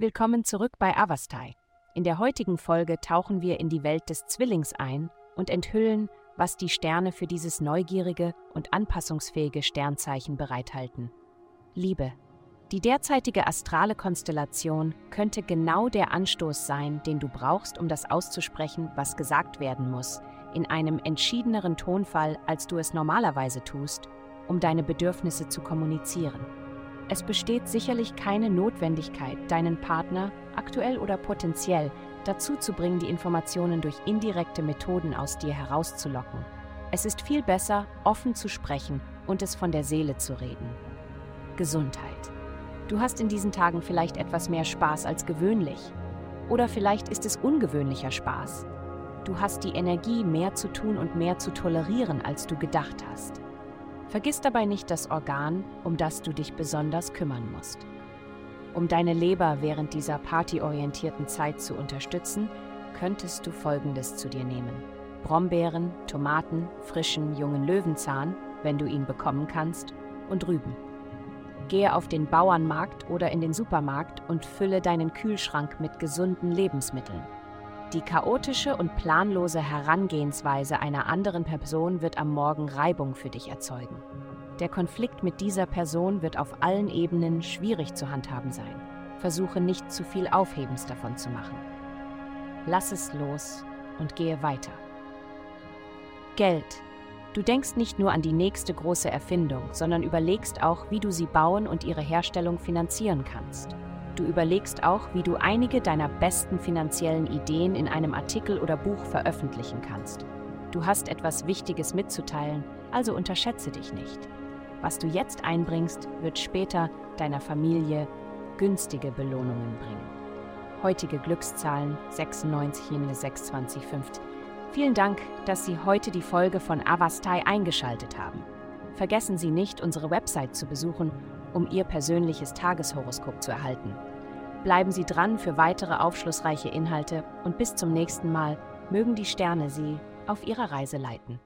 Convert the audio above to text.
Willkommen zurück bei Avastai. In der heutigen Folge tauchen wir in die Welt des Zwillings ein und enthüllen, was die Sterne für dieses neugierige und anpassungsfähige Sternzeichen bereithalten. Liebe. Die derzeitige astrale Konstellation könnte genau der Anstoß sein, den du brauchst, um das auszusprechen, was gesagt werden muss, in einem entschiedeneren Tonfall, als du es normalerweise tust, um deine Bedürfnisse zu kommunizieren. Es besteht sicherlich keine Notwendigkeit, deinen Partner, aktuell oder potenziell, dazu zu bringen, die Informationen durch indirekte Methoden aus dir herauszulocken. Es ist viel besser, offen zu sprechen und es von der Seele zu reden. Gesundheit. Du hast in diesen Tagen vielleicht etwas mehr Spaß als gewöhnlich. Oder vielleicht ist es ungewöhnlicher Spaß. Du hast die Energie, mehr zu tun und mehr zu tolerieren, als du gedacht hast. Vergiss dabei nicht das Organ, um das du dich besonders kümmern musst. Um deine Leber während dieser partyorientierten Zeit zu unterstützen, könntest du Folgendes zu dir nehmen. Brombeeren, Tomaten, frischen jungen Löwenzahn, wenn du ihn bekommen kannst, und Rüben. Gehe auf den Bauernmarkt oder in den Supermarkt und fülle deinen Kühlschrank mit gesunden Lebensmitteln. Die chaotische und planlose Herangehensweise einer anderen Person wird am Morgen Reibung für dich erzeugen. Der Konflikt mit dieser Person wird auf allen Ebenen schwierig zu handhaben sein. Versuche nicht zu viel Aufhebens davon zu machen. Lass es los und gehe weiter. Geld. Du denkst nicht nur an die nächste große Erfindung, sondern überlegst auch, wie du sie bauen und ihre Herstellung finanzieren kannst. Du überlegst auch, wie du einige deiner besten finanziellen Ideen in einem Artikel oder Buch veröffentlichen kannst. Du hast etwas Wichtiges mitzuteilen, also unterschätze dich nicht. Was du jetzt einbringst, wird später deiner Familie günstige Belohnungen bringen. Heutige Glückszahlen 96 620 Vielen Dank, dass Sie heute die Folge von Avastai eingeschaltet haben. Vergessen Sie nicht, unsere Website zu besuchen um Ihr persönliches Tageshoroskop zu erhalten. Bleiben Sie dran für weitere aufschlussreiche Inhalte und bis zum nächsten Mal mögen die Sterne Sie auf Ihrer Reise leiten.